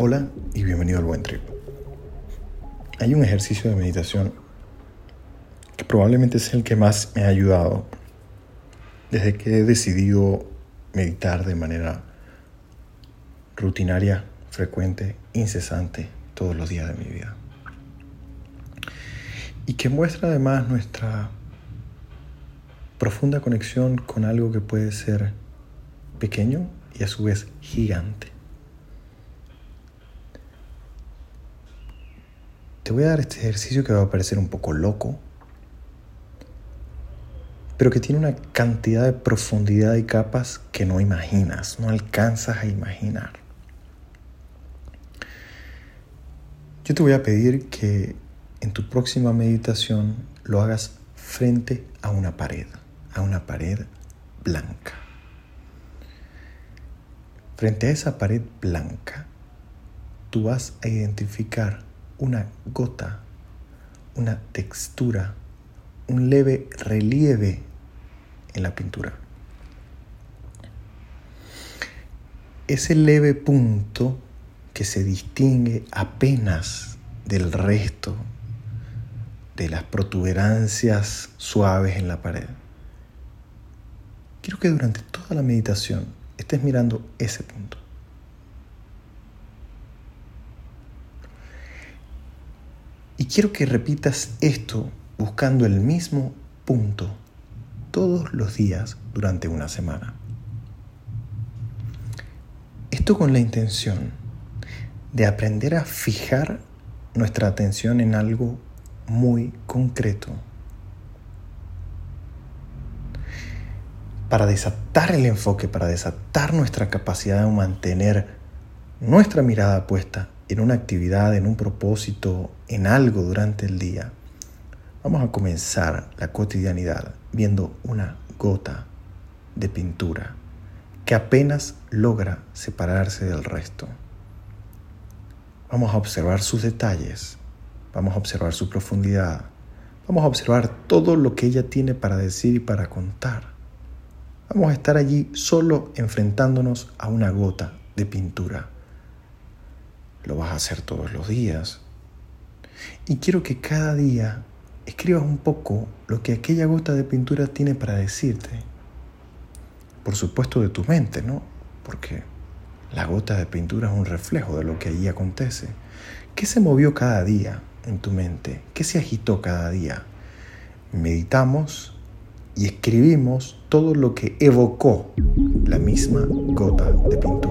Hola y bienvenido al Buen Trip. Hay un ejercicio de meditación que probablemente es el que más me ha ayudado desde que he decidido meditar de manera rutinaria, frecuente, incesante todos los días de mi vida. Y que muestra además nuestra profunda conexión con algo que puede ser pequeño y a su vez gigante. Te voy a dar este ejercicio que va a parecer un poco loco, pero que tiene una cantidad de profundidad y capas que no imaginas, no alcanzas a imaginar. Yo te voy a pedir que en tu próxima meditación lo hagas frente a una pared, a una pared blanca. Frente a esa pared blanca, tú vas a identificar una gota, una textura, un leve relieve en la pintura. Ese leve punto que se distingue apenas del resto de las protuberancias suaves en la pared. Quiero que durante toda la meditación estés mirando ese punto. Quiero que repitas esto buscando el mismo punto todos los días durante una semana. Esto con la intención de aprender a fijar nuestra atención en algo muy concreto. Para desatar el enfoque, para desatar nuestra capacidad de mantener nuestra mirada puesta en una actividad, en un propósito, en algo durante el día, vamos a comenzar la cotidianidad viendo una gota de pintura que apenas logra separarse del resto. Vamos a observar sus detalles, vamos a observar su profundidad, vamos a observar todo lo que ella tiene para decir y para contar. Vamos a estar allí solo enfrentándonos a una gota de pintura lo vas a hacer todos los días. Y quiero que cada día escribas un poco lo que aquella gota de pintura tiene para decirte. Por supuesto de tu mente, ¿no? Porque la gota de pintura es un reflejo de lo que allí acontece. ¿Qué se movió cada día en tu mente? ¿Qué se agitó cada día? Meditamos y escribimos todo lo que evocó la misma gota de pintura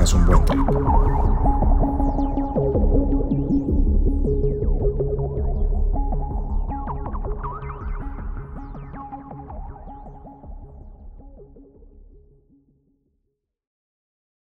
tengas un buen tiempo.